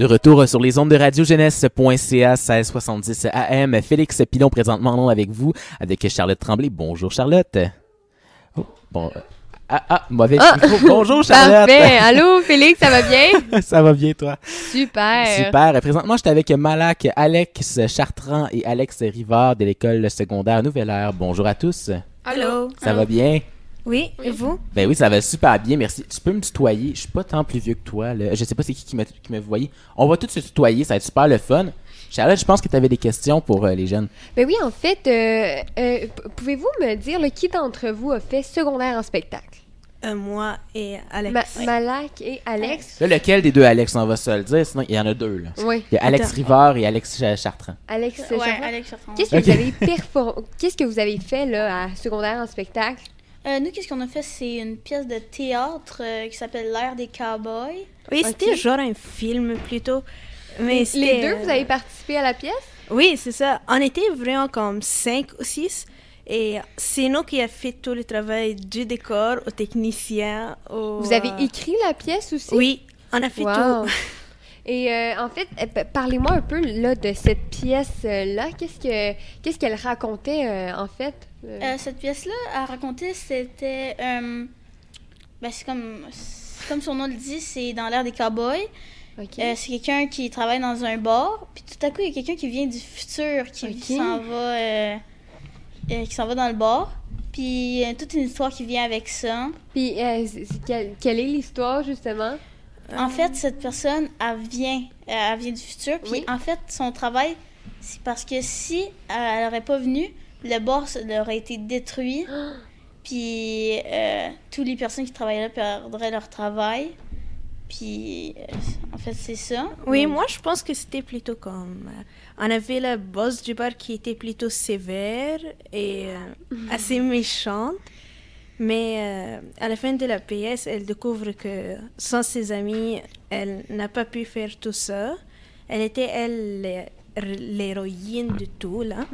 De retour sur les ondes de radiojeunesse.ca 1670 AM. Félix Pilon présentement en avec vous avec Charlotte Tremblay. Bonjour Charlotte. Oh, bon. Ah, ah, mauvais Ah. micro. Bonjour Charlotte. Parfait. Allô, Félix, ça va bien? Ça va bien toi? Super. Super. Présentement, j'étais avec Malak, Alex Chartrand et Alex Rivard de l'école secondaire Nouvelle Heure. Bonjour à tous. Allô? Ça va bien? Oui, et vous? Ben oui, ça va super bien, merci. Tu peux me tutoyer? Je suis pas tant plus vieux que toi. Là. Je sais pas c'est qui qui me, qui me voyait. On va tous se tutoyer, ça va être super le fun. Charlotte, je pense que tu avais des questions pour euh, les jeunes. Ben oui, en fait, euh, euh, pouvez-vous me dire là, qui d'entre vous a fait secondaire en spectacle? Euh, moi et Alex. Ma- Malak et Alex? Là, lequel des deux Alex, on va se le dire, sinon il y en a deux. Là. Oui. Il y a Alex. Rivard et Alex Ch- Chartrand. Alex, Ouais, Chartrand? Alex Chartrand. Qu'est-ce que vous avez Qu'est-ce que vous avez fait là, à secondaire en spectacle? Euh, nous, qu'est-ce qu'on a fait? C'est une pièce de théâtre euh, qui s'appelle L'ère des cowboys. Oui, c'était genre un film plutôt. Mais Les deux, vous avez participé à la pièce? Oui, c'est ça. On était vraiment comme cinq ou six. Et c'est nous qui a fait tout le travail du décor, aux techniciens, aux... Vous avez euh, écrit la pièce aussi? Oui, on a fait Wow. tout. Et euh, en fait, euh, p- parlez-moi un peu là, de cette pièce-là. Qu'est-ce que qu'est-ce qu'elle racontait euh, en fait? Euh, Euh, cette pièce-là, à raconter, c'était. euh, ben, c'est comme, comme son nom le dit, c'est dans l'ère des cowboys. ok. Euh, c'est quelqu'un qui travaille dans un bar, puis tout à coup, il y a quelqu'un qui vient du futur, qui s'en va, qui s'en va dans le bar. Puis toute une histoire qui vient avec ça. Puis euh, quelle, quelle est l'histoire justement? En fait, cette personne, elle vient, elle vient du futur. Puis Oui. en fait, son travail, c'est parce que si elle n'aurait pas venu, le ça aurait été détruit. Puis euh, toutes les personnes qui travaillent là perdraient leur travail. Puis euh, en fait, c'est ça. Oui, moi je pense que c'était plutôt comme... euh, on avait la boss du bar qui était plutôt sévère et euh, assez méchante. Mais à la fin de la pièce, elle découvre que sans ses amis, elle n'a pas pu faire tout ça. Elle était, elle, l'héroïne de tout, là.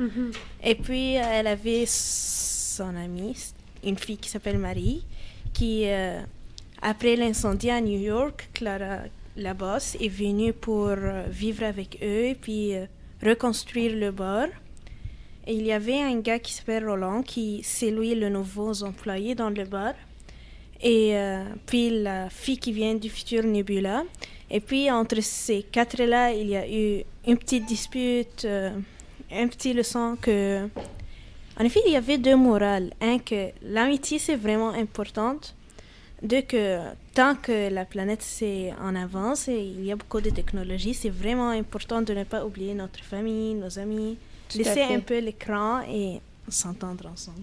Et puis, elle avait son amie, une fille qui s'appelle Marie, qui, euh, après l'incendie à New York, Clara, la boss, est venue pour euh, vivre avec eux et puis euh, reconstruire le bar. Et il y avait un gars qui s'appelle Roland, qui c'est lui le nouveau employé dans le bar. Et euh, puis la fille qui vient du futur Nebula. Et puis entre ces quatre-là, il y a eu une petite dispute, euh, un petit leçon que... En effet, il y avait deux morales. Un, que l'amitié, c'est vraiment importante. Deux, que tant que la planète c'est en avance et il y a beaucoup de technologies, c'est vraiment important de ne pas oublier notre famille, nos amis, Tout laisser un peu l'écran et s'entendre ensemble.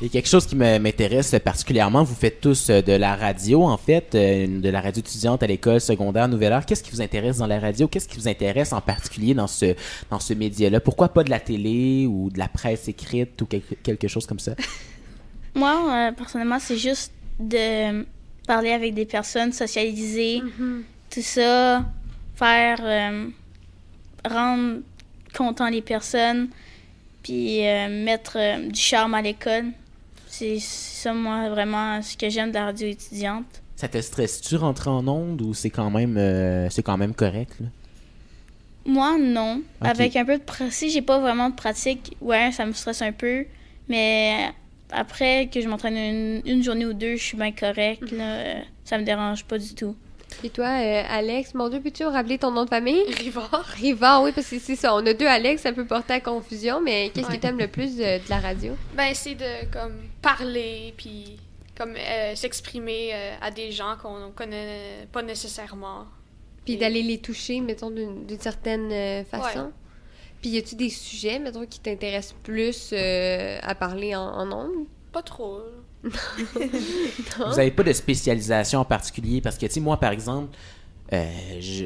Il y a quelque chose qui me- m'intéresse particulièrement. Vous faites tous euh, de la radio, en fait, euh, de la radio étudiante à l'école secondaire Nouvelle Heure. Qu'est-ce qui vous intéresse dans la radio? Qu'est-ce qui vous intéresse en particulier dans ce, dans ce média-là? Pourquoi pas de la télé ou de la presse écrite ou quelque, quelque chose comme ça? Moi, euh, personnellement, c'est juste de parler avec des personnes, socialiser, tout ça, faire euh, rendre content les personnes, puis euh, mettre euh, du charme à l'école. C'est ça, moi, vraiment, ce que j'aime de la radio étudiante. Ça te stresse-tu rentrer en onde ou c'est quand même euh, c'est quand même correct? là? Moi, non. Avec un peu de pratique, si j'ai pas vraiment de pratique, ouais, ça me stresse un peu. Mais après que je m'entraîne une, une journée ou deux, je suis bien correct. Là, euh, ça me dérange pas du tout. Et toi, euh, Alex, mon Dieu, peux-tu rappeler ton nom de famille? Rivard. Rivard, oui, parce que c'est ça. On a deux Alex, ça peut porter à confusion, mais qu'est-ce que Ouais. t'aimes le plus de, de la radio? Ben, c'est de comme parler puis comme euh, s'exprimer euh, à des gens qu'on connaît pas nécessairement. Puis Et- d'aller les toucher, mettons, d'une certaine euh, façon. Ouais. Puis y a-tu des sujets, mettons, qui t'intéressent plus à parler en, en ondes? Pas trop. Vous n'avez pas de spécialisation en particulier parce que, tu sais, moi, par exemple, euh,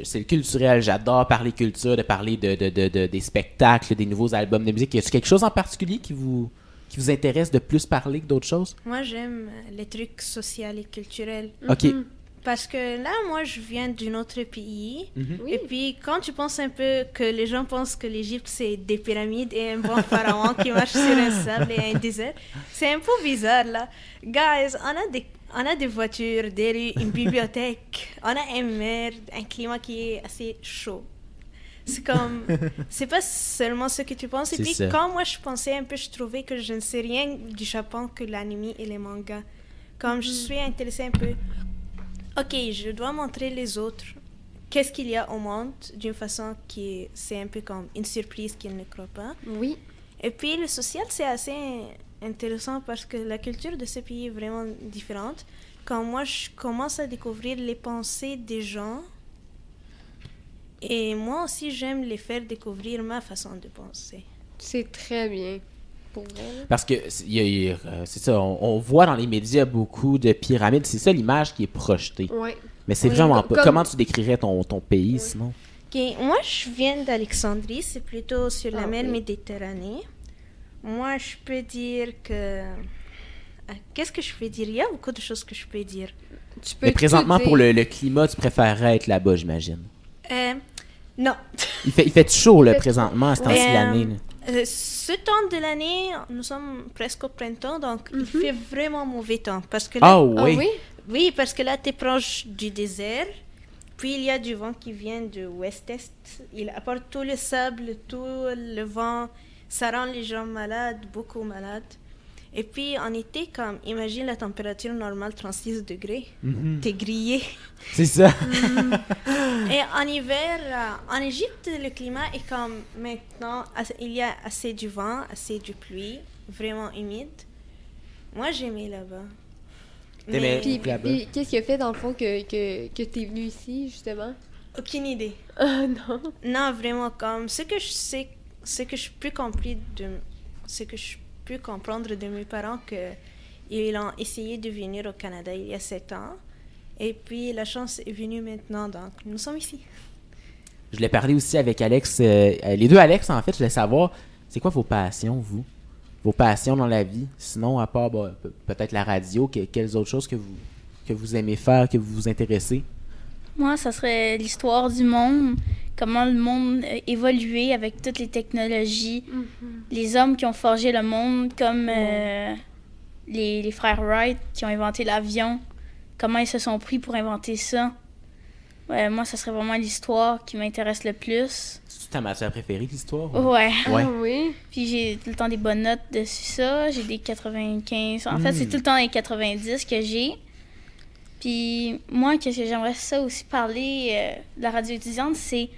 c'est le culturel. J'adore parler culture, de parler de, de- de- de- des spectacles, des nouveaux albums de musique. Y a quelque chose en particulier qui vous, qui vous intéresse de plus parler que d'autres choses? Moi, j'aime les trucs sociaux et culturels. OK. Mhm. Parce que là, moi, je viens d'un autre pays. Mhm. Oui. Et puis, quand tu penses un peu que les gens pensent que l'Égypte, c'est des pyramides et un bon pharaon qui marche sur un sable et un désert, c'est un peu bizarre, là. Guys, on a des, on a des voitures, des rues, une bibliothèque, on a un mer, un climat qui est assez chaud. C'est comme... c'est pas seulement ce que tu penses. Et puis, ça. quand moi, je pensais un peu, je trouvais que je ne sais rien du Japon que l'anime et les mangas. Comme je suis intéressée un peu Ok, je dois montrer les autres qu'est-ce qu'il y a au monde d'une façon qui est- c'est un peu comme une surprise qu'ils ne croient pas? Oui. Et puis le social c'est assez intéressant parce que la culture de ce pays est vraiment différente. Quand moi je commence à découvrir les pensées des gens, et moi aussi j'aime les faire découvrir ma façon de penser. C'est très bien. Pour vrai. Parce que c'est il y a- il y a, euh, c'est ça, on, on voit dans les médias beaucoup de pyramides. C'est ça l'image qui est projetée. Ouais. Mais c'est Oui, vraiment pas. comme- Comment tu décrirais ton, ton pays sinon? Ok, Moi, je viens d'Alexandrie, c'est plutôt sur la Ah, mer oui. Méditerranée. Moi, je peux dire que... Ah, Qu'est-ce que je peux dire? Il y a beaucoup de choses que je peux dire. Tu peux Mais présentement, pour le, le climat, tu préférerais être là-bas, j'imagine. Euh, non. Il fait, il fait chaud, là, présentement, à ce temps-ci de Euh, l'année. Euh, ce temps de l'année, nous sommes presque au printemps, donc il fait vraiment mauvais temps. Parce que là, Ah Ah oui? oui? oui, parce que là, tu es proche du désert. Puis il y a du vent qui vient de ouest-est. Il apporte tout le sable, tout le vent. Ça rend les gens malades, beaucoup malades. Et puis en été, comme imagine la température normale 36 degrés, Mhm. t'es grillé. C'est ça. Et en hiver, euh, en Égypte, le climat est comme maintenant, il y a assez du vent, assez de pluie, vraiment humide. Moi, j'aimais là-bas. Mais Puis, puis qu'est-ce qui a fait dans le fond que, que, que t'es venu ici, justement? aucune idée. Ah non. Non, vraiment, comme ce que je sais, ce que je peux comprendre de, ce que je peux comprendre de mes parents que ils ont essayé de venir au Canada il y a sept ans. Et puis la chance est venue maintenant, donc nous sommes ici. Je voulais parler aussi avec Alex. euh, euh, les deux Alex, en fait, je voulais savoir, c'est quoi vos passions, vous? Vos passions dans la vie? Sinon, à part bah, pe- peut-être la radio, que- quelles autres choses que vous, que vous aimez faire, que vous vous intéressez? Moi, ça serait l'histoire du monde, comment le monde a évolué avec toutes les technologies, les hommes qui ont forgé le monde, comme euh, les, les frères Wright qui ont inventé l'avion, comment ils se sont pris pour inventer ça. Ouais, moi, ça serait vraiment l'histoire qui m'intéresse le plus. C'est ta matière préférée, l'histoire Ouais. Ouais. Ah oui? Puis j'ai tout le temps des bonnes notes dessus ça. J'ai des 95. En fait, c'est tout le temps les 90 que j'ai. Puis moi, qu'est-ce que j'aimerais ça aussi parler euh, de la radio étudiante, c'est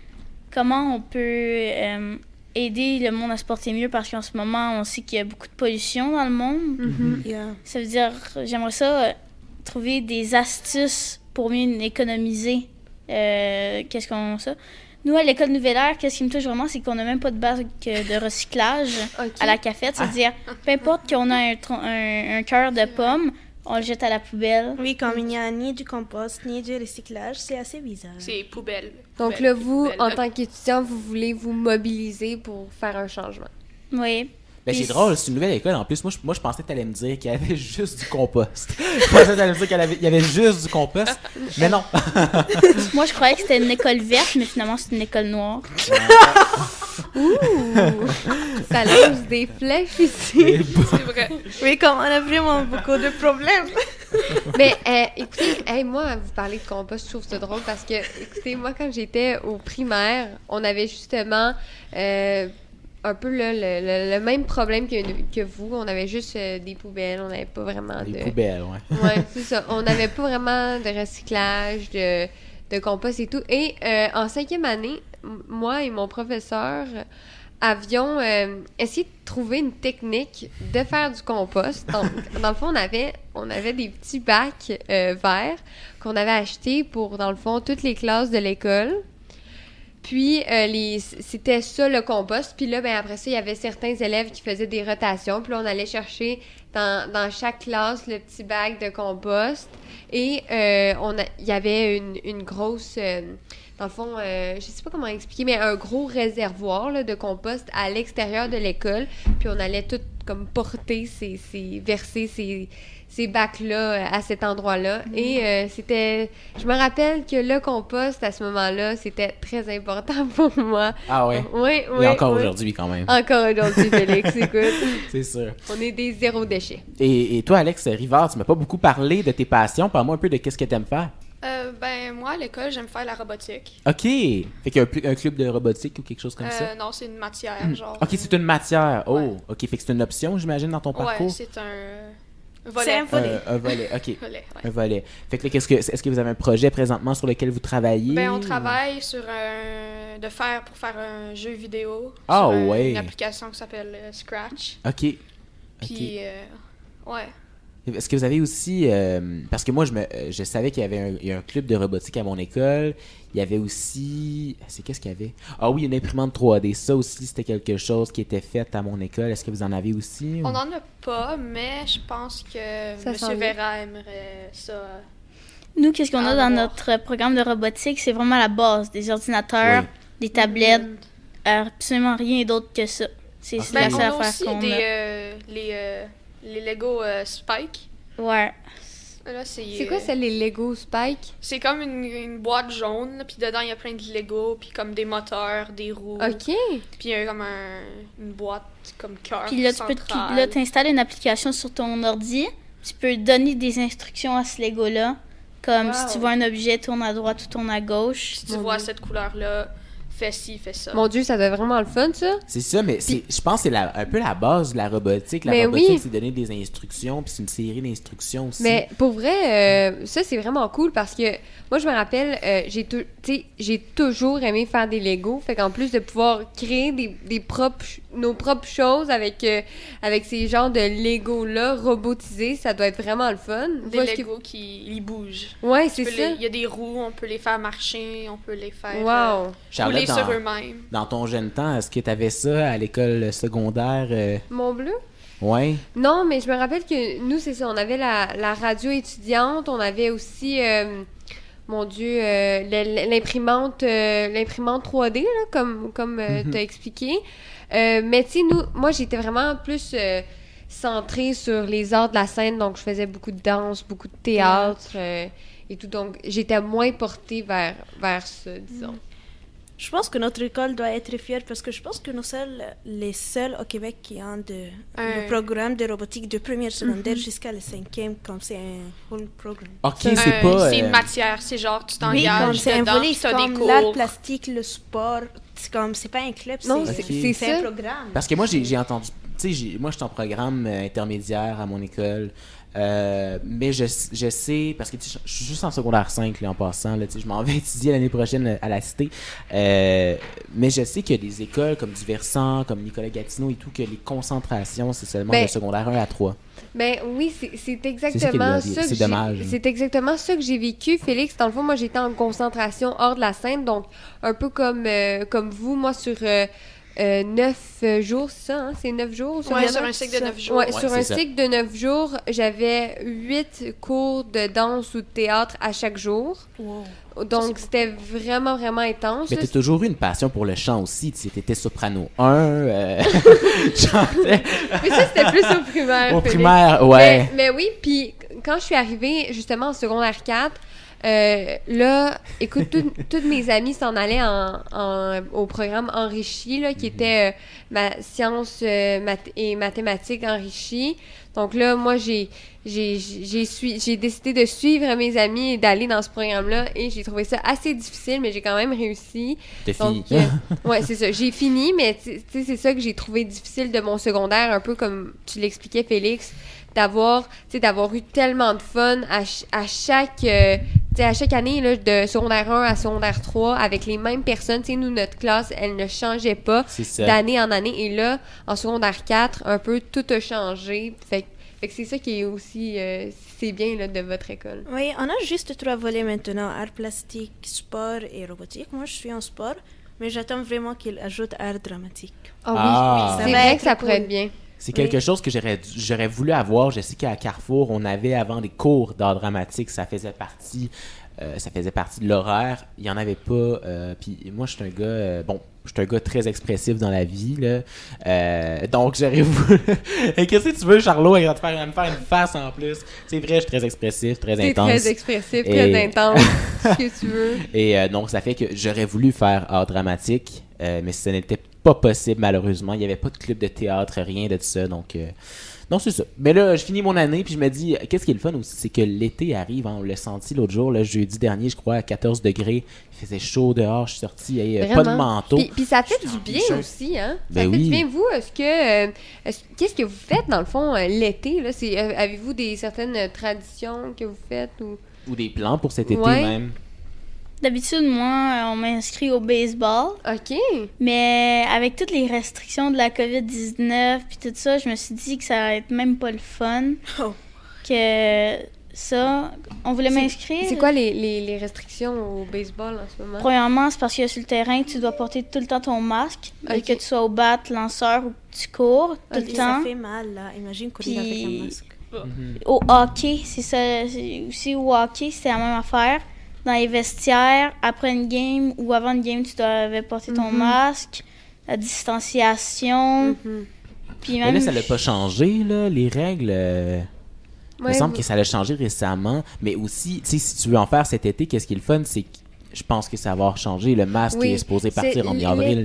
comment on peut euh, aider le monde à se porter mieux parce qu'en ce moment, on sait qu'il y a beaucoup de pollution dans le monde. Yeah. Ça veut dire, j'aimerais ça euh, trouver des astuces pour mieux économiser. Euh, qu'est-ce qu'on ça? Nous, à l'école Nouvelle-Air, qu'est-ce qui me touche vraiment, c'est qu'on n'a même pas de bac de recyclage à la cafette. C'est-à-dire, peu importe qu'on a un, un cœur de pomme, on le jette à la poubelle. Oui, comme il n'y a ni du compost ni du recyclage, c'est assez bizarre. C'est poubelle. Donc Poubelle, là, vous, poubelle. en tant qu'étudiant, vous voulez vous mobiliser pour faire un changement. Oui. Ben, c'est drôle, c'est une nouvelle école. En plus, moi, je, moi, je pensais que tu allais me dire qu'il y avait juste du compost. je pensais que tu allais me dire qu'il y avait- il y avait juste du compost. Mais non. Moi, je croyais que c'était une école verte, mais finalement, c'est une école noire. Ça lance des flèches ici. C'est vrai. Oui, comme on a vraiment beaucoup de problèmes. Mais euh, écoutez, hey, moi, vous parlez de compost, je trouve ça drôle parce que, écoutez, moi, quand j'étais au primaire, on avait justement euh, un peu là, le, le- le même problème que, que vous. On avait juste euh, des poubelles, on n'avait pas vraiment Les de... poubelles, ouais. Ouais, c'est ça. On n'avait pas vraiment de recyclage, de, de compost et tout. Et euh, en cinquième année, moi et mon professeur avions euh, essayé de trouver une technique de faire du compost. Donc, dans le fond, on avait, on avait des petits bacs verts qu'on avait achetés pour, dans le fond, toutes les classes de l'école. Puis, euh, c'était ça le compost. Puis là, ben, après ça, il y avait certains élèves qui faisaient des rotations. Puis là, on allait chercher dans, dans chaque classe le petit bac de compost. Et euh, on il y avait une, une grosse... euh, dans le fond, euh, je sais pas comment expliquer, mais un gros réservoir là, de compost à l'extérieur de l'école. Puis on allait tout comme porter ces, ces verser ces, ces bacs-là euh, à cet endroit-là. Et euh, c'était... Je me rappelle que le compost, à ce moment-là, c'était très important pour moi. Ah ouais? Oui, oui. Et encore oui. aujourd'hui, quand même. Encore aujourd'hui, Félix, écoute. C'est sûr. On est des zéro déchets. Et, et toi, Alex Rivard, tu m'as pas beaucoup parlé de tes passions. Parle-moi un peu de qu'est-ce que t'aimes faire. Euh, ben, moi, à l'école, j'aime faire la robotique. OK. Fait qu'il y a un, club de robotique ou quelque chose comme ça? Euh, non, c'est une matière, genre. OK, c'est une matière. Oh, Ouais. OK. Fait que c'est une option, j'imagine, dans ton Ouais, parcours? c'est un C'est volet. un volet. Euh, un volet, OK. volet, ouais. Un volet. Fait que qu'est-ce que, est-ce que vous avez un projet présentement sur lequel vous travaillez? Ben, on ou- travaille sur un. de faire pour faire un jeu vidéo. Ah, sur un- ouais. Une application qui s'appelle euh, Scratch. OK. Puis, euh, ouais. Est-ce que vous avez aussi... euh, parce que moi, je, me, euh, je savais qu'il y avait un, il y a un club de robotique à mon école. Il y avait aussi... C'est qu'est-ce qu'il y avait? Ah oui, une imprimante 3D. Ça aussi, c'était quelque chose qui était fait à mon école. Est-ce que vous en avez aussi? ou- On n'en a pas, mais je pense que Ça M. Vera aimerait ça. Nous, qu'est-ce qu'on a dans notre programme de robotique? C'est vraiment la base. Des ordinateurs, Oui. des tablettes, Mm. absolument rien d'autre que ça. C'est Ah, Ben, la seule affaire qu'on des, a. euh, les, euh, les Lego euh, Spike. Ouais. Là, c'est C'est quoi, ça, les Lego Spike? C'est comme une, une boîte jaune, puis dedans, il y a plein de Lego, puis comme des moteurs, des roues. OK. Puis il y a comme un, une boîte comme cœur Puis là, tu peux là, t'installes une application sur ton ordi. Tu peux donner des instructions à ce Lego-là. Comme Wow. si tu vois un objet, tourne à droite ou tourne à gauche. Si tu vois cette couleur-là, fais ci, fais ça. Mon Dieu, ça doit être vraiment le fun, ça. C'est ça, mais c'est, je pense que c'est la- un peu la base de la robotique. La Mais robotique, oui. c'est donner des instructions, puis c'est une série d'instructions aussi. Mais pour vrai, euh, ça c'est vraiment cool parce que moi je me rappelle, euh, j'ai tu toujours aimé faire des Lego. Fait qu'en plus de pouvoir créer des, des propres, nos propres choses avec, euh, avec ces genres de Lego là robotisés, ça doit être vraiment le fun. Des Lego qui ils bougent. Ouais, c'est ça. Il y a des roues, on peut les faire marcher, on peut les faire euh, Wow. Charlotte, rouler dans, sur eux-mêmes. dans ton jeune temps, est-ce que tu avais ça à l'école secondaire? euh, Mon bleu? Ouais. Non, mais je me rappelle que nous, c'est ça, on avait la, la radio étudiante, on avait aussi, euh, mon Dieu, euh, l'imprimante euh, l'imprimante 3D, là, comme, comme Mhm. tu as expliqué. Euh, mais tu sais, nous, moi, j'étais vraiment plus euh, centrée sur les arts de la scène, donc je faisais beaucoup de danse, beaucoup de théâtre euh, et tout. Donc, j'étais moins portée vers, vers ça, disons. Je pense que notre école doit être fière parce que je pense que nous sommes les seuls au Québec qui ont de, Un- le programme de robotique de première secondaire jusqu'à la cinquième, comme c'est un whole programme. Ok, c'est Euh, pas. c'est euh, une matière, c'est genre tu Oui, t'engages comme c'est un volet, comme l'art plastique, le sport. C'est comme, c'est pas un club, c'est c'est Ok. c'est c'est un programme. Parce que moi, j'ai entendu. Tu sais, moi, je suis en programme euh, intermédiaire à mon école. Euh, mais je, je sais, parce que je suis juste en secondaire 5 là, en passant, là, je m'en vais étudier l'année prochaine euh, à la Cité. Euh, mais je sais qu'il y a des écoles comme du Versant, comme Nicolas Gatineau et tout, que les concentrations, c'est seulement Ben, de secondaire 1 à 3. Ben oui, c'est- ça exactement ça que C'est exactement ça que j'ai vécu, Félix. Dans le fond, moi, j'étais en concentration hors de la scène, donc un peu comme, euh, comme vous, moi, sur euh, euh, neuf euh, jours, c'est ça, hein? C'est neuf jours? Ouais, semaine? sur un cycle de Ça. neuf jours. Ouais, Ouais, sur un ça. cycle de neuf jours, j'avais huit cours de danse ou de théâtre à chaque jour. Wow. Donc, c'était vraiment, vraiment intense. Mais là. t'as toujours eu une passion pour le chant aussi. Tu étais soprano 1, euh, chantais Mais ça, c'était plus au primaire. au primaire, ouais. Mais, mais oui, puis quand je suis arrivée justement en secondaire 4, euh, là, écoute, tout- toutes mes amies s'en allaient en, en- au programme enrichi, là, qui était euh, ma sciences euh, math- et mathématiques enrichi. Donc là, moi, j'ai j'ai décidé de suivre mes amis et d'aller dans ce programme-là et j'ai trouvé ça assez difficile, mais j'ai quand même réussi. T'as fini. Euh, ouais, c'est ça. J'ai fini, mais c'est ça que j'ai trouvé difficile de mon secondaire, un peu comme tu l'expliquais, Félix, d'avoir, tu sais, d'avoir eu tellement de fun à, ch- à chaque, euh, tu sais, à chaque année, là, de secondaire 1 à secondaire 3, avec les mêmes personnes. Tu sais, nous, notre classe, elle ne changeait pas d'année en année. Et là, en secondaire 4, un peu, tout a changé. Fait, que- fait que c'est ça qui est aussi, euh, c'est bien, là, de votre école. Oui, on a juste trois volets maintenant, art plastique, sport et robotique. Moi, je suis en sport, mais j'attends vraiment qu'il ajoute art dramatique. Ah oui, Ah. oui, Ça c'est vrai que ça pourrait être bien. C'est quelque chose que j'aurais voulu avoir. Je sais qu'à Carrefour, on avait avant des cours d'art dramatique. Ça faisait partie euh, ça faisait partie de l'horaire. Il y en avait pas. euh, puis moi, je suis un gars. euh, bon, je suis un gars très expressif dans la vie. Là. Donc, j'aurais voulu. Et Qu'est-ce que tu veux, Charlot? Il va te faire, me faire une face en plus? C'est vrai, je suis très expressif, très intense. très expressif, Et- très intense, ce que tu veux? Et donc, ça fait que j'aurais voulu faire art dramatique, mais ce n'était pas possible, malheureusement. Il n'y avait pas de club de théâtre, rien de ça. Donc, euh, non, c'est ça. Mais là, je finis mon année, puis je me dis, qu'est-ce qui est le fun aussi, c'est que l'été arrive. hein. on l'a senti l'autre jour, le jeudi dernier, je crois, à 14 degrés. Il faisait chaud dehors, je suis sorti, hey, pas de manteau. Puis, puis ça fait du bien aussi, hein? Ben ça fait oui. du bien. Vous, est-ce que. euh, est-ce- Qu'est-ce que vous faites, dans le fond, euh, l'été? là? C'est, euh, Avez-vous des certaines traditions que vous faites? Ou... Ou des plans pour cet été Ouais. même? D'habitude, moi, euh, on m'inscrit au baseball, OK. mais avec toutes les restrictions de la COVID-19 puis tout ça, je me suis dit que ça va être même pas le fun. Oh. Que ça, on voulait m'inscrire. C'est quoi les, les, les restrictions au baseball en ce moment? Premièrement, c'est parce que sur le terrain, tu dois porter tout le temps ton masque. Que tu sois au bat, lanceur ou que tu cours tout le Et ça temps. fait mal, là. Imagine courir avec un masque. Au hockey, c'est ça. Aussi au hockey, c'est la même affaire. Dans les vestiaires, après une game ou avant une game, tu devais porter ton Mhm. masque, la distanciation. Mhm. Puis Mais même. là, ça l'a pas changé, là, les règles. euh, Il me semble vous- que ça l'a changé récemment. Mais aussi, tu sais, si tu veux en faire cet été, qu'est-ce qui est le fun, c'est que je pense que ça va changer. Le masque Oui, est supposé partir en mi-avril.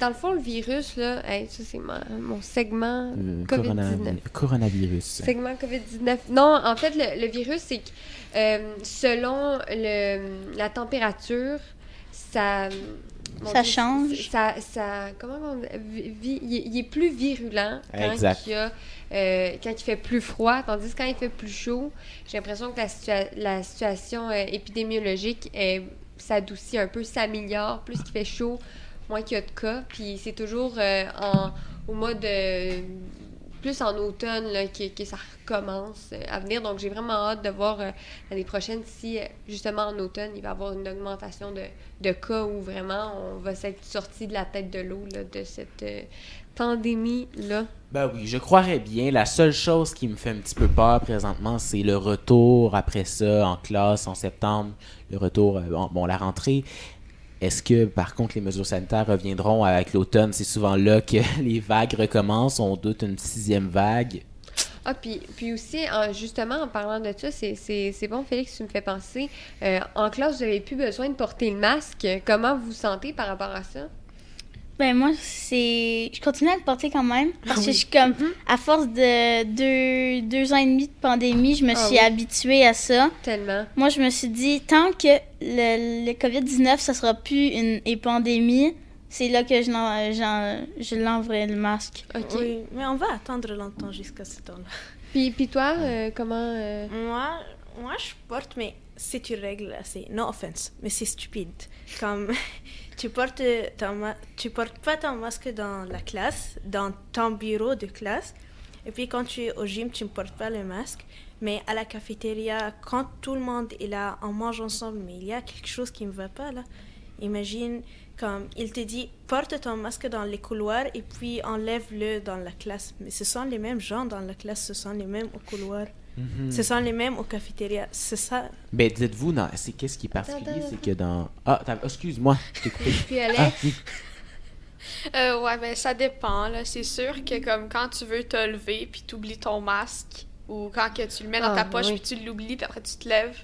Dans le fond, le virus, là, hey, ça, c'est ma- mon segment Euh, COVID-19. corona- coronavirus. Segment COVID-19. Non, en fait, le, le virus, c'est que euh, selon le, la température, ça. Ça change. Ça, ça, comment on dit? Il, est- il est plus virulent quand, Exact. il, y a, euh, quand il fait plus froid, tandis que quand il fait plus chaud, j'ai l'impression que la, situa- la situation euh, épidémiologique est- s'adoucit un peu, s'améliore. Plus qu'il fait chaud, moins qu'il y a de cas. Puis c'est toujours euh, en, au mois de plus en automne là, que, que ça recommence euh, à venir. Donc, j'ai vraiment hâte de voir euh, l'année prochaine si, euh, justement, en automne, il va y avoir une augmentation de, de cas où vraiment on va s'être sorti de la tête de l'eau de cette pandémie-là. Ben oui, je croirais bien. La seule chose qui me fait un petit peu peur présentement, c'est le retour après ça en classe en septembre. Le retour, bon, la rentrée. Est-ce que, par contre, les mesures sanitaires reviendront avec l'automne? C'est souvent là que les vagues recommencent. On doute une sixième vague. Ah, puis, puis aussi, en- justement, en parlant de ça, c'est bon, Félix, tu me fais penser. euh, en classe, vous n'avez plus besoin de porter le masque. Comment vous vous sentez par rapport à ça? Ben moi, c'est. Je continue à le porter quand même. Parce que Oui. je suis comme. À force de deux, deux ans et demi de pandémie, je me Ah suis oui. habituée à ça. Tellement. Moi, je me suis dit, tant que le, le COVID-19, ça sera plus une, une pandémie, c'est là que je, l'en- j'en- je l'enverrai le masque. OK. Oui, mais on va attendre longtemps jusqu'à ce temps-là. Puis, puis toi, euh, comment... euh, Moi, moi, je porte, mais c'est une règle, c'est no offense, mais c'est stupide. Comme tu portes ton tu portes pas ton masque dans la classe, dans ton bureau de classe, et puis quand tu es au gym, tu ne portes pas le masque. Mais à la cafétéria, quand tout le monde est là, on mange ensemble, mais il y a quelque chose qui ne va pas là. Imagine, comme il te dit, porte ton masque dans les couloirs et puis enlève-le dans la classe. Mais ce sont les mêmes gens dans la classe, ce sont les mêmes au couloir. Ce sont les mêmes aux cafétérias. C'est ça. Ben, dites-vous, non, c'est qu'est-ce qui est particulier, c'est que dans... Ah, excuse-moi, je t'ai coupé. Puis Alex, Ah, oui. Euh, ouais, ben ça dépend. là. C'est sûr que comme quand tu veux te lever puis tu oublies ton masque ou quand que tu le mets dans Ah, ta poche oui. puis tu l'oublies puis après tu te lèves.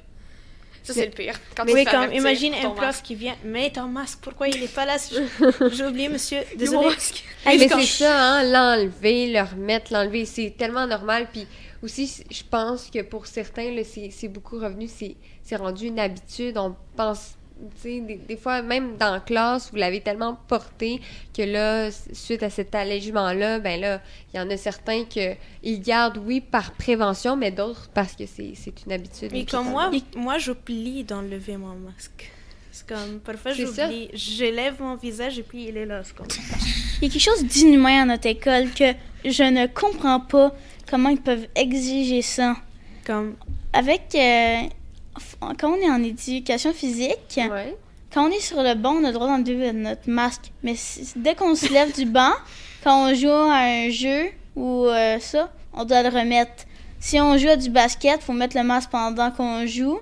Ça, C'est- le pire. Quand oui, tu fais comme avertir imagine un prof masque. qui vient, mets ton masque, pourquoi il n'est pas là? J'ai oublié, monsieur, Mon désolé. masque. mais Juste quand- c'est ça, hein, l'enlever, le remettre, l'enlever, c'est tellement normal. Puis aussi, je pense que pour certains, c'est beaucoup revenu, c'est rendu une habitude. On pense, tu sais, des, des fois, même dans la classe, vous l'avez tellement porté que là, suite à cet allègement-là, ben là, il y en a certains que ils gardent, oui, par prévention, mais d'autres parce que c'est une habitude. Mais comme moi, moi j'oublie d'enlever mon masque. C'est comme, parfois j'oublie, je lève mon visage et puis il est là. c'est comme- Il y a quelque chose d'inhumain à notre école que je ne comprends pas comment ils peuvent exiger ça? Comme, Avec. euh, quand on est en éducation physique, Ouais. quand on est sur le banc, on a le droit d'enlever notre masque. Mais dès qu'on se lève du banc, quand on joue à un jeu ou euh, ça, on doit le remettre. Si on joue à du basket, faut mettre le masque pendant qu'on joue.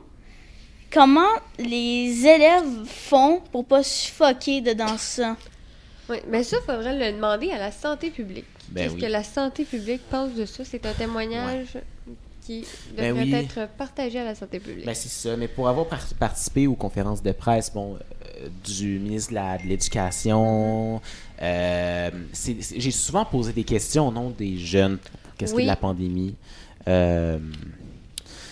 comment les élèves font pour pas suffoquer dedans ça? Oui, mais ça, il faudrait le demander à la santé publique. Ben Qu'est-ce oui. que la santé publique pense de ça? C'est un témoignage qui Ben devrait oui. être partagé à la santé publique. Ben, c'est ça. Mais pour avoir par- participé aux conférences de presse, bon, euh, du ministre de l'Éducation, euh, j'ai souvent posé des questions au nom des jeunes. Qu'est-ce Oui. que la pandémie? Euh,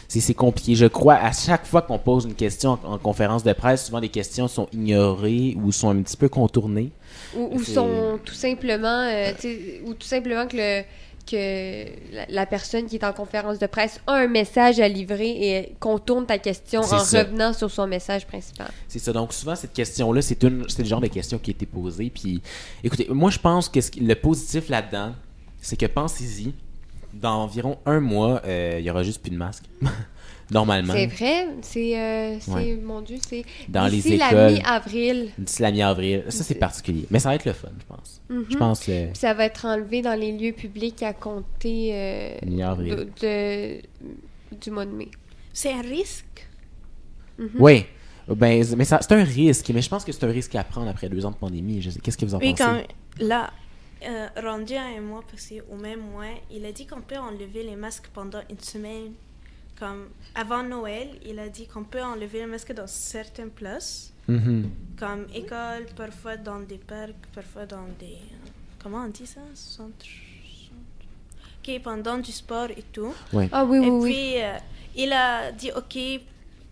c'est compliqué. Je crois, à chaque fois qu'on pose une question en, en conférence de presse, souvent les questions sont ignorées ou sont un petit peu contournées. Ou, sont tout simplement, euh, ou tout simplement que le que la, la personne qui est en conférence de presse a un message à livrer et contourne ta question en ça. revenant sur son message principal. C'est ça. Donc, souvent, cette question-là, c'est le genre de question qui a été posée. Puis, écoutez, moi, je pense que ce le positif là-dedans, c'est que pensez-y, dans environ un mois, euh, il y aura juste plus de masques. Normalement. C'est vrai, c'est, euh, c'est Ouais. mon Dieu, c'est Dans les d'ici la mi-avril. D'ici la mi-avril. Ça, c'est particulier. Mais ça va être le fun, je pense. Mhm. Je pense euh, Puis ça va être enlevé dans les lieux publics à compter euh, mi-avril. de, de- du mois de mai. C'est un risque? Mhm. Oui. Ben, mais ça- c'est un risque. Mais je pense que c'est un risque à prendre après deux ans de pandémie. Je sais- Qu'est-ce que vous en Oui, pensez? quand là, euh, rendu à un mois passé, ou même moins, il a dit qu'on peut enlever les masques pendant une semaine. Comme avant Noël, il a dit qu'on peut enlever les masques dans certaines places, Mhm. comme école, parfois dans des parcs, parfois dans des. euh, Comment on dit ça? Centre. centre- Ok, pendant du sport et tout. Ah oui, oui, Et oui. puis, euh, il a dit OK.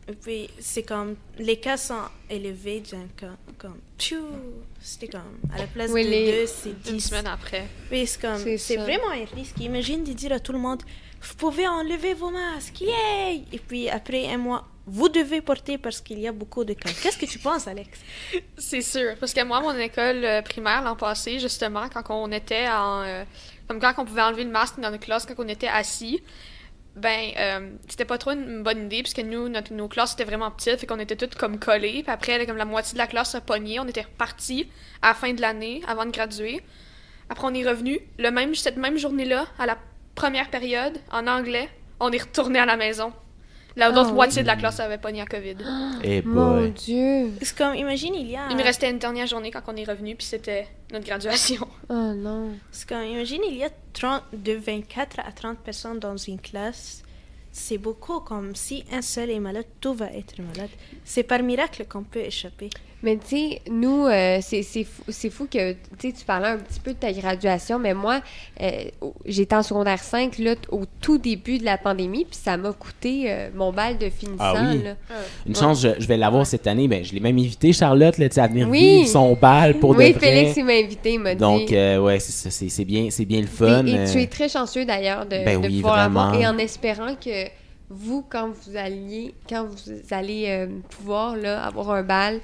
Et puis, c'est comme. Les cas sont élevés, donc, comme. comme pfiou, C'était comme. À la place Oui, de les- deux, c'est Une 10. semaine après. Oui, c'est comme. C'est vraiment un risque. Imagine de dire à tout le monde Vous pouvez enlever vos masques, yay Et puis, après un mois, vous devez porter parce qu'il y a beaucoup de cas. Qu'est-ce que tu penses, Alex? C'est sûr. Parce que moi, mon école euh, primaire l'an passé, justement, quand on était en. euh, comme quand on pouvait enlever le masque dans nos classes, quand on était assis, ben, euh, c'était pas trop une bonne idée, puisque nous, notre, nos classes étaient vraiment petites, fait qu'on était toutes comme collés. Puis après, comme la moitié de la classe a pogné, on était repartis à la fin de l'année, avant de graduer. Après, on est revenu. Le même, cette même journée-là, à la première période, en anglais, on est retourné à la maison. La Ah l'autre oui. moitié de la classe avait pogné à COVID. Eh Mon. Dieu. C'est comme, imagine, il y a. Il me restait une dernière journée quand on est revenu, puis c'était notre graduation. Oh non. C'est comme, imagine, il y a 30, de 24 à 30 personnes dans une classe. C'est beaucoup, comme si un seul est malade, tout va être malade. C'est par miracle qu'on peut échapper. Mais tu sais, nous, euh, c'est c'est fou, c'est fou que tu sais, tu parlais un petit peu de ta graduation, mais moi, euh, j'étais en secondaire 5 là, au tout début de la pandémie, puis ça m'a coûté euh, mon bal de finissant. Ah oui? là. Une chance, je, je vais l'avoir cette année. Ben, je l'ai même invité, Charlotte, là, à venir Oui. vivre son bal pour oui, de vrai. Félix, il m'a invité, il m'a Donc, dit. euh, ouais, c'est ça, c'est c'est bien, c'est bien le fun. et, et tu es très chanceux d'ailleurs de, ben de oui, pouvoir l'avoir, vraiment. et en espérant que vous, quand vous alliez, quand vous allez euh, pouvoir là, avoir un bal,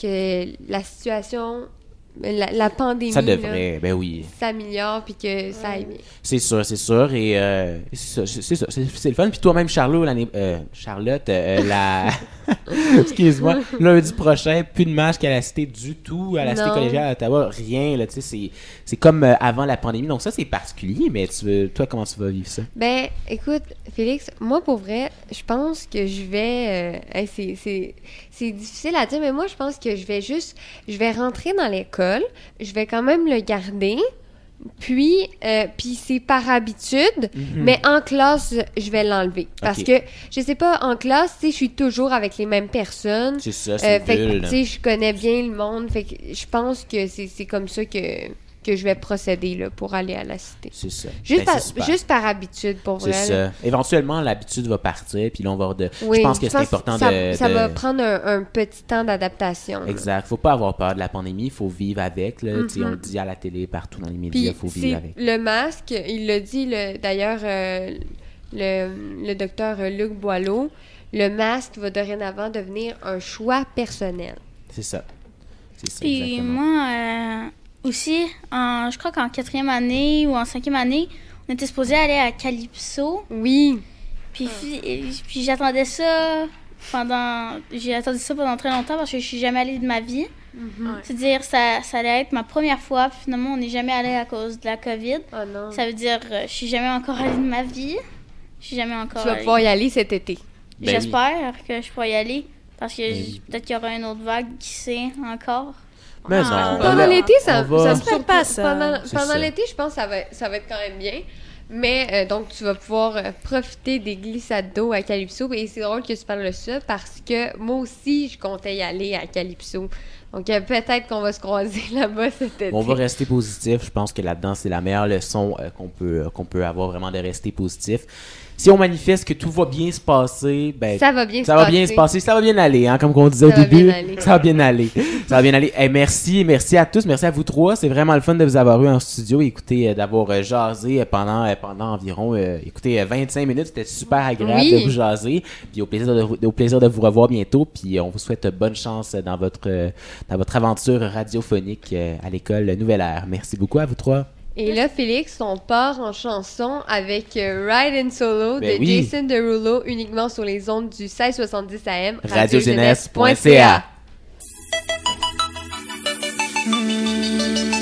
que la situation, la, la pandémie, ça là, devrait, ben oui. s'améliore puis que ça aille bien. C'est sûr, c'est sûr. Et euh, c'est ça, c'est ça, c'est c'est le fun. Puis toi-même, Charlot, euh, Charlotte, euh, la... Excuse-moi, lundi prochain, plus de match qu'à la cité du tout, à la cité collégiale à Ottawa, rien. Là, tu sais, c'est, c'est comme euh, avant la pandémie. Donc ça, c'est particulier. Mais tu veux, toi, comment tu vas vivre ça? Ben, écoute, Félix, moi, pour vrai, je pense que je vais... euh, hey, c'est- c'est difficile à dire, mais moi, je pense que je vais juste... Je vais rentrer dans l'école, je vais quand même le garder, puis, euh, puis c'est par habitude, mais en classe, je vais l'enlever. Parce que, je sais pas, en classe, tu sais, je suis toujours avec les mêmes personnes. C'est ça, Euh, c'est fait que, bulle. tu sais, je connais bien le monde. Fait que je pense que c'est comme ça que, que je vais procéder là, pour aller à la cité. C'est ça. Juste, Ben, par, c'est juste par habitude, pour C'est vrai. là. ça. Éventuellement, l'habitude va partir, puis là, on va de... Oui, je pense que c'est important ça, de... Ça de- va prendre un, un petit temps d'adaptation. Exact. Faut pas avoir peur de la pandémie. Il faut vivre avec. Là. Sais, On Mhm. le dit à la télé, partout dans les médias. Il faut c'est vivre avec. le masque, il l'a dit le- d'ailleurs euh, le, le docteur Luc Boileau, le masque va dorénavant devenir un choix personnel. C'est ça. C'est ça, Puis exactement. moi euh, aussi, en, je crois qu'en quatrième année ou en cinquième année, on était supposé aller à Calypso. Oui, Puis, j'attendais ça pendant. J'ai attendu ça pendant très longtemps parce que je suis jamais allée de ma vie. Mhm. C'est-à-dire, ça, ça allait être ma première fois. puis Finalement, on n'est jamais allé à cause de la COVID. oh non. Ça veut dire, euh, je suis jamais encore allée de ma vie. Je suis jamais encore tu vas allée. pouvoir y aller cet été. Ben oui. J'espère que je pourrai y aller. Parce que j- peut-être qu'il y aura une autre vague, qui sait encore. Mais Ah. non, Pendant l'été, ça, ça me J'espère surprend- pas ça. Pendant, l'été, je pense que ça va, ça va être quand même bien. Mais euh, donc, tu vas pouvoir euh, profiter des glissades d'eau à Calypso. Et c'est drôle que tu parles de ça parce que moi aussi, je comptais y aller à Calypso. Donc, euh, peut-être qu'on va se croiser là-bas cet été. On va rester positif. Je pense que là-dedans, c'est la meilleure leçon euh, qu'on peut, euh, qu'on peut avoir vraiment de rester positif. Si on manifeste que tout va bien se passer, ben, Ça va bien ça se va passer. bien se passer, ça va bien aller, hein, comme on disait au Ça va début. bien aller. Ça va bien aller. ça va bien aller. Eh, merci, merci à tous, merci à vous trois. C'est vraiment le fun de vous avoir eu en studio. Écoutez, euh, d'avoir euh, jasé euh, pendant, euh, pendant environ, euh, écoutez, euh, 25 minutes. C'était super agréable Oui. de vous jaser. Puis au plaisir de, vous- au plaisir de vous revoir bientôt. Puis on vous souhaite bonne chance dans votre, dans votre aventure radiophonique à l'école Nouvelle Air. Merci beaucoup à vous trois. Et là, Félix, on part en chanson avec euh, Ride and Solo ben de. Jason Derulo, uniquement sur les ondes du 1670 AM, radiojeunesse.ca. Radio